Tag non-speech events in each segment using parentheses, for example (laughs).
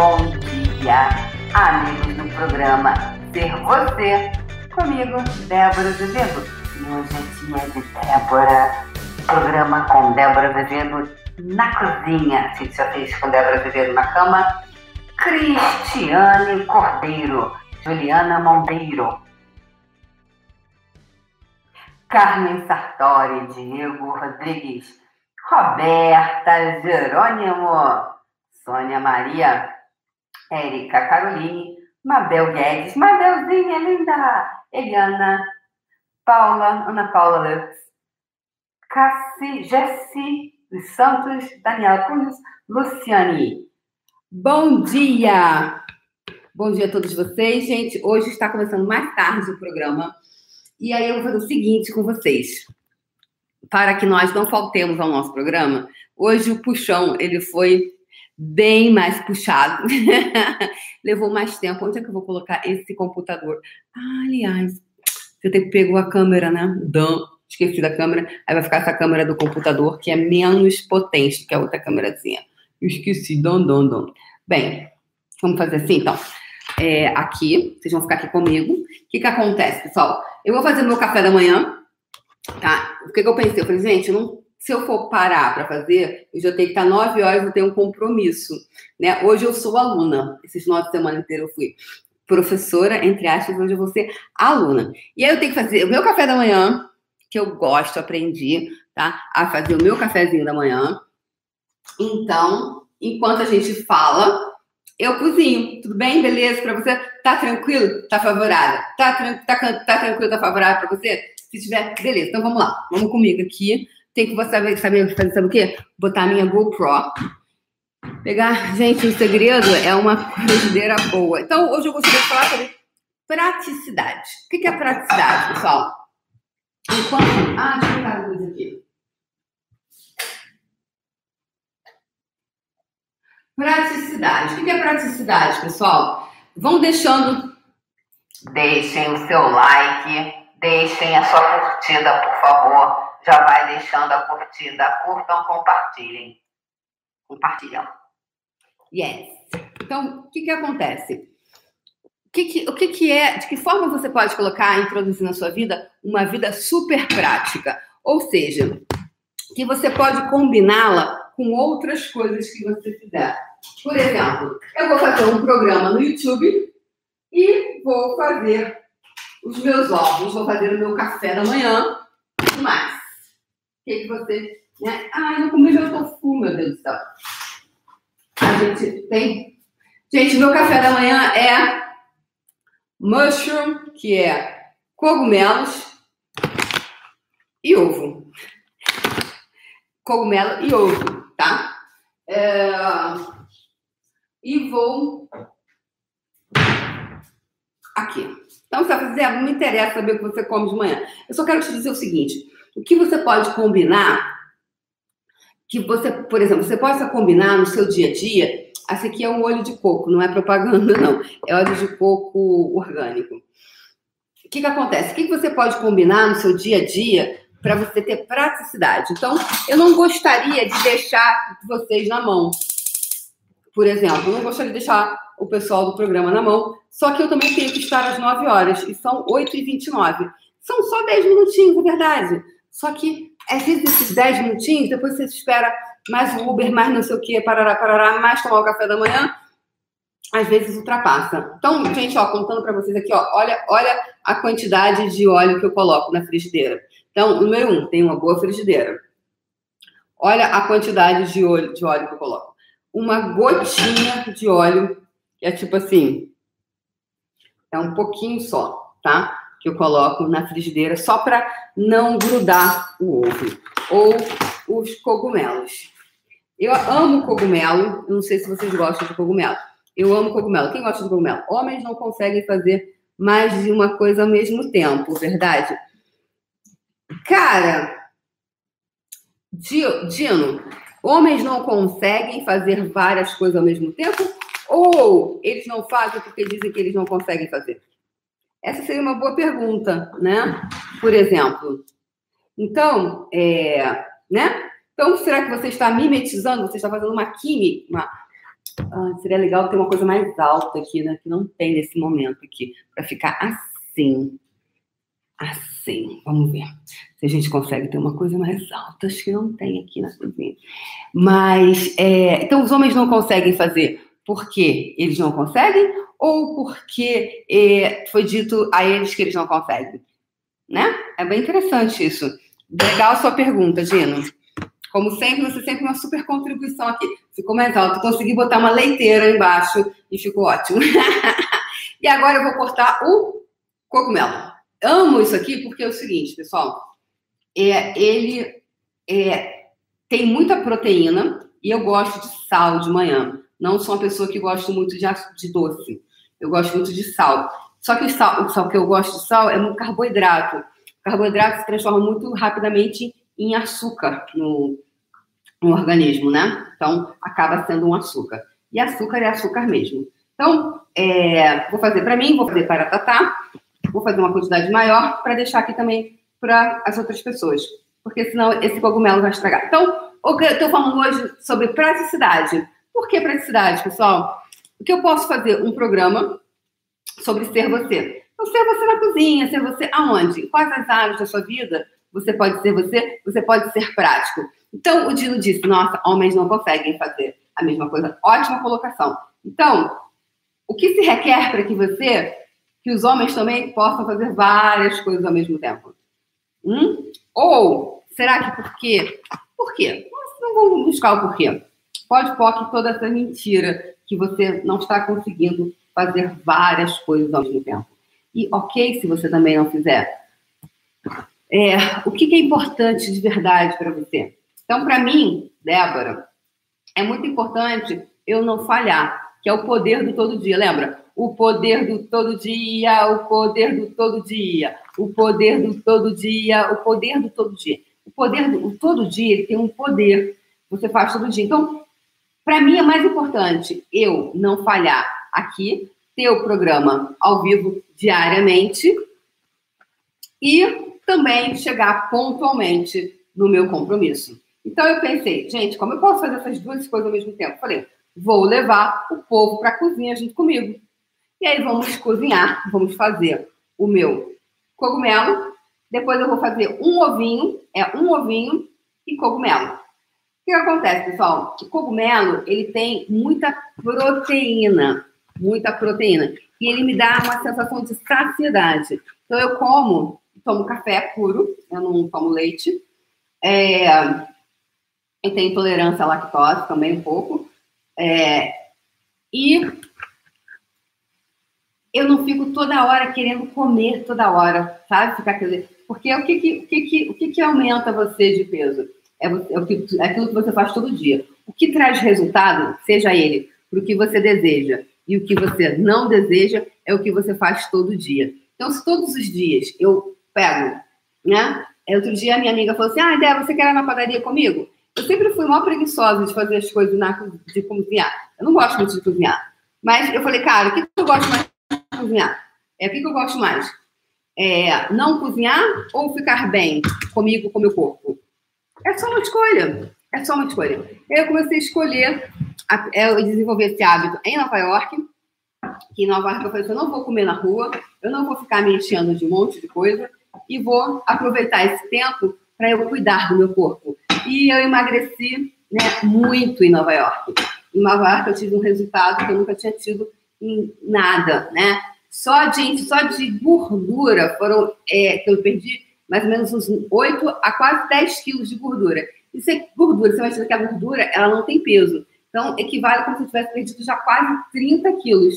bom dia, amigos do programa Ser Você, comigo, Débora Azevedo. E hoje é dia de Débora, programa com Débora Azevedo na cozinha. Se já fez com Débora Azevedo na cama, Cristiane Cordeiro, Juliana Monteiro, Carmen Sartori, Diego Rodrigues, Roberta Jerônimo, Sônia Maria, Érica Caroline, Mabel Guedes, Mabelzinha linda, Eliana, Paula, Ana Paula Lutz, Cassi, Jessi dos Santos, Daniela Cunhas, Luciane. Bom dia! Bom dia a todos vocês, gente. Hoje está começando mais tarde o programa. E aí eu vou fazer o seguinte com vocês. Para que nós não faltemos ao nosso programa, hoje o puxão, ele foi bem mais puxado. (laughs) Levou mais tempo. Onde é que eu vou colocar esse computador? Ah, aliás, você tem que pegar a câmera, né? Dão. Esqueci da câmera. Aí vai ficar essa câmera do computador, que é menos potente que a outra câmerazinha. Esqueci. Dom, dom, dom. Bem, vamos fazer assim, então. É, aqui, vocês vão ficar aqui comigo. O que que acontece, pessoal? Eu vou fazer meu café da manhã, tá? O que que eu pensei? Eu falei, gente, não se eu for parar para fazer, eu já tenho que estar nove horas, eu tenho um compromisso. Né? Hoje eu sou aluna, esses nove semanas inteiras eu fui professora, entre aspas, hoje eu vou ser aluna. E aí eu tenho que fazer o meu café da manhã, que eu gosto, aprendi, tá? A fazer o meu cafezinho da manhã. Então, enquanto a gente fala, eu cozinho. Tudo bem? Beleza? Para você? Tá tranquilo? Tá favorável? Tá, tá, tá tranquilo? Tá favorável para você? Se tiver, beleza. Então vamos lá. Vamos comigo aqui tem que você saber, saber fazer, sabe o quê? Botar a minha GoPro. Pegar, gente, o segredo é uma frigideira boa. Então, hoje eu gostaria de falar sobre praticidade. O que é praticidade, pessoal? Enquanto. Ah, deixa eu botar a luz aqui. Praticidade. O que é praticidade, pessoal? Vão deixando. Deixem o seu like, deixem a sua curtida, por favor já vai deixando a curtida. Curtam, compartilhem. Compartilham. Yes. Então, o que, que acontece? O que, que, o que, que é, de que forma você pode colocar, introduzir na sua vida uma vida super prática? Ou seja, que você pode combiná-la com outras coisas que você fizer. Por exemplo, eu vou fazer um programa no YouTube e vou fazer os meus ovos, vou fazer o meu café da manhã e mais que, que você. Né? Ah, não comi meu tofu, meu Deus do céu. A gente tem. Gente, meu café da manhã é mushroom, que é cogumelos e ovo. Cogumelo e ovo, tá? É... E vou aqui. Então, você vai fazer, não me interessa saber o que você come de manhã. Eu só quero te dizer o seguinte: o que você pode combinar? Que você, por exemplo, você possa combinar no seu dia a dia. Esse aqui é um óleo de coco, não é propaganda, não. É óleo de coco orgânico. O que, que acontece? O que, que você pode combinar no seu dia a dia para você ter praticidade? Então, eu não gostaria de deixar vocês na mão. Por exemplo, eu não gostaria de deixar o pessoal do programa na mão, só que eu também tenho que estar às 9 horas, e são 8h29. São só 10 minutinhos, é verdade. Só que, às vezes, esses 10 minutinhos, depois você espera mais o Uber, mais não sei o quê, parará, parará, mais tomar o café da manhã, às vezes ultrapassa. Então, gente, ó, contando para vocês aqui, ó, olha, olha a quantidade de óleo que eu coloco na frigideira. Então, número um, tem uma boa frigideira. Olha a quantidade de óleo, de óleo que eu coloco. Uma gotinha de óleo, que é tipo assim, é um pouquinho só, tá? Que eu coloco na frigideira só para não grudar o ovo ou os cogumelos. Eu amo cogumelo, eu não sei se vocês gostam de cogumelo. Eu amo cogumelo. Quem gosta de cogumelo? Homens não conseguem fazer mais de uma coisa ao mesmo tempo, verdade? Cara, Dino, homens não conseguem fazer várias coisas ao mesmo tempo ou eles não fazem porque dizem que eles não conseguem fazer? Essa seria uma boa pergunta, né? Por exemplo. Então, é, né? Então, será que você está mimetizando? Você está fazendo uma química, uma, Ah, seria legal ter uma coisa mais alta aqui, né? Que não tem nesse momento aqui, para ficar assim. Assim, vamos ver se a gente consegue ter uma coisa mais alta. Acho que não tem aqui na cozinha. Mas, é, então, os homens não conseguem fazer porque eles não conseguem ou porque é, foi dito a eles que eles não conseguem? Né? É bem interessante isso. Legal sua pergunta, Gino. Como sempre, você sempre uma super contribuição aqui. Ficou mais alto. Consegui botar uma leiteira embaixo e ficou ótimo. (laughs) e agora eu vou cortar o cogumelo. Amo isso aqui porque é o seguinte, pessoal. É, ele é, tem muita proteína e eu gosto de sal de manhã. Não sou uma pessoa que gosta muito de, de doce. Eu gosto muito de sal. Só que o sal, o sal que eu gosto de sal é muito carboidrato. O carboidrato se transforma muito rapidamente em açúcar no, no organismo, né? Então, acaba sendo um açúcar. E açúcar é açúcar mesmo. Então, é, vou fazer para mim, vou fazer para a Tatá, vou fazer uma quantidade maior para deixar aqui também para as outras pessoas. Porque senão esse cogumelo vai estragar. Então, o que eu estou falando hoje sobre praticidade. Por que praticidade, pessoal? Porque eu posso fazer um programa sobre ser você. Então, ser você na cozinha, ser você aonde? Em quais as áreas da sua vida você pode ser você, você pode ser prático. Então, o Dino disse: nossa, homens não conseguem fazer a mesma coisa. Ótima colocação. Então, o que se requer para que você, que os homens também possam fazer várias coisas ao mesmo tempo? Hum? Ou será que por quê? Por quê? Não vamos buscar o porquê. Pode pôr toda essa mentira que você não está conseguindo fazer várias coisas ao mesmo tempo. E ok se você também não fizer. É, o que, é importante de verdade para você? Então, para mim, Débora, é muito importante eu não falhar, que é o poder do todo dia. Lembra? O poder do todo dia, o poder do todo dia, o poder do todo dia, o poder do todo dia. O poder do todo dia, tem um poder. Você faz todo dia. Então, para mim é mais importante eu não falhar aqui, ter o programa ao vivo diariamente e também chegar pontualmente no meu compromisso. Então eu pensei, gente, como eu posso fazer essas duas coisas ao mesmo tempo? Falei, vou levar o povo para a cozinha junto comigo. E aí vamos cozinhar, vamos fazer o meu cogumelo. Depois eu vou fazer um ovinho, é um ovinho e cogumelo. Que acontece, pessoal? O cogumelo, ele tem muita proteína, muita proteína. E ele me dá uma sensação de saciedade. Então eu como tomo café puro, eu não tomo leite. É, eu tenho intolerância à lactose também um pouco. É, e eu não fico toda hora querendo comer toda hora, sabe? Ficar porque o que que, o que, que, o que, que aumenta você de peso? É, é, o que, é aquilo que você faz todo dia. O que traz resultado, seja ele para o que você deseja e o que você não deseja, é o que você faz todo dia. Então, se todos os dias eu pego, né? Outro dia a minha amiga falou assim: Ah, Débora, você quer ir na padaria comigo? Eu sempre fui uma preguiçosa de fazer as coisas na, de cozinhar. Eu não gosto muito de cozinhar. Mas eu falei, cara, o que eu gosto mais de cozinhar? É o que eu gosto mais? É, não cozinhar ou ficar bem comigo, com meu corpo? É só uma escolha. É só uma escolha. Eu comecei a escolher, é, eu desenvolvi esse hábito em Nova York. Que em Nova York eu falei assim, eu não vou comer na rua, eu não vou ficar me enchendo de um monte de coisa e vou aproveitar esse tempo para eu cuidar do meu corpo. E eu emagreci né, muito em Nova York. Em Nova York eu tive um resultado que eu nunca tinha tido em nada, né? Só, gente, só de gordura foram, é, que eu perdi mais ou menos uns 8 a quase 10 quilos de gordura. Isso é gordura, você imagina que a gordura, ela não tem peso. Então, equivale como se tivesse perdido já quase 30 quilos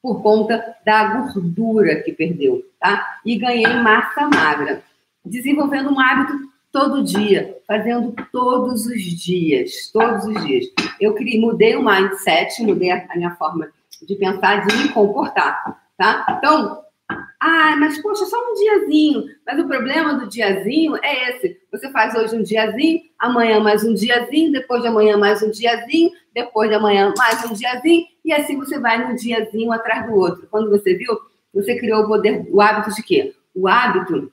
por conta da gordura que perdeu, tá? E ganhei massa magra. Desenvolvendo um hábito todo dia, fazendo todos os dias, todos os dias. Eu criei, mudei o mindset, mudei a, minha forma de pensar, de me comportar, tá? Então, mas poxa, só um diazinho. Mas o problema do diazinho é esse. Você faz hoje um diazinho, amanhã mais um diazinho, depois de amanhã mais um diazinho, depois de amanhã mais um diazinho, e assim você vai num diazinho atrás do outro. Quando você viu, você criou o poder, o hábito de quê? O hábito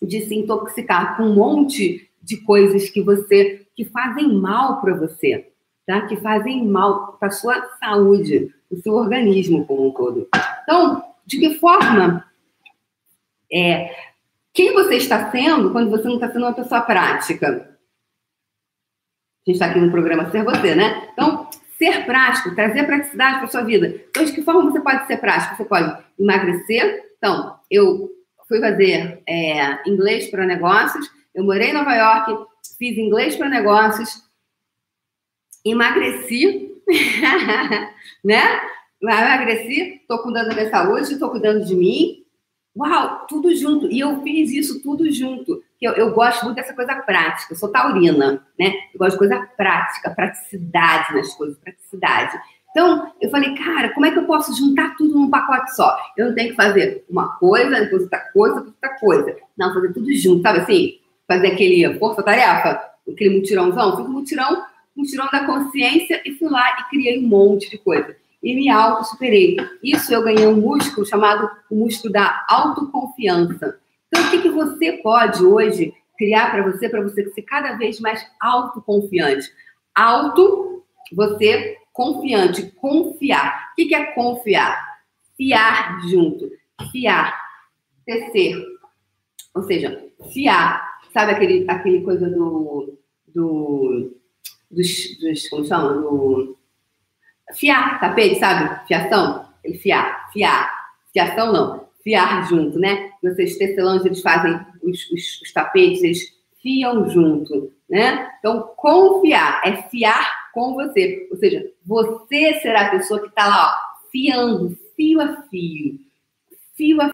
de se intoxicar com um monte de coisas que você que fazem mal para você. tá? que fazem mal para sua saúde, o seu organismo como um todo. Então, de que forma é, quem você está sendo quando você não está sendo uma pessoa prática? A gente está aqui no programa Ser Você, né? Então, ser prático, trazer praticidade para sua vida. Então, de que forma você pode ser prático? Você pode emagrecer. Então, eu fui fazer é, inglês para negócios, eu morei em Nova York, fiz inglês para negócios, emagreci, (laughs) né? Emagreci, estou cuidando da minha saúde, estou cuidando de mim. Uau, tudo junto. E eu fiz isso tudo junto. Eu, eu gosto muito dessa coisa prática. Eu sou taurina, né? Eu gosto de coisa prática, praticidade nas coisas, praticidade. Então, eu falei, cara, como é que eu posso juntar tudo num pacote só? Eu não tenho que fazer uma coisa, depois outra coisa, outra coisa. Não, fazer tudo junto, sabe assim? Fazer aquele força-tarefa, aquele mutirãozão. Fiz um mutirão um tirão da consciência e fui lá e criei um monte de coisa. E me auto-superei. Isso eu ganhei um músculo chamado o músculo da autoconfiança. Então, o que, que você pode hoje criar para você, para você ser cada vez mais autoconfiante? Auto, você confiante, confiar. O que, que é confiar? Fiar junto. Fiar. Tecer. Ou seja, fiar. Sabe aquele, aquele coisa do, do dos, dos como chama? Do fiar, tapete, sabe? Fiação? Ele fiar, fiar. Fiação não, fiar junto, né? Vocês tecelãs, eles fazem os, os, os tapetes, eles fiam junto, né? Então, confiar é fiar com você. Ou seja, você será a pessoa que está lá, ó, fiando, fio a fio. Fio a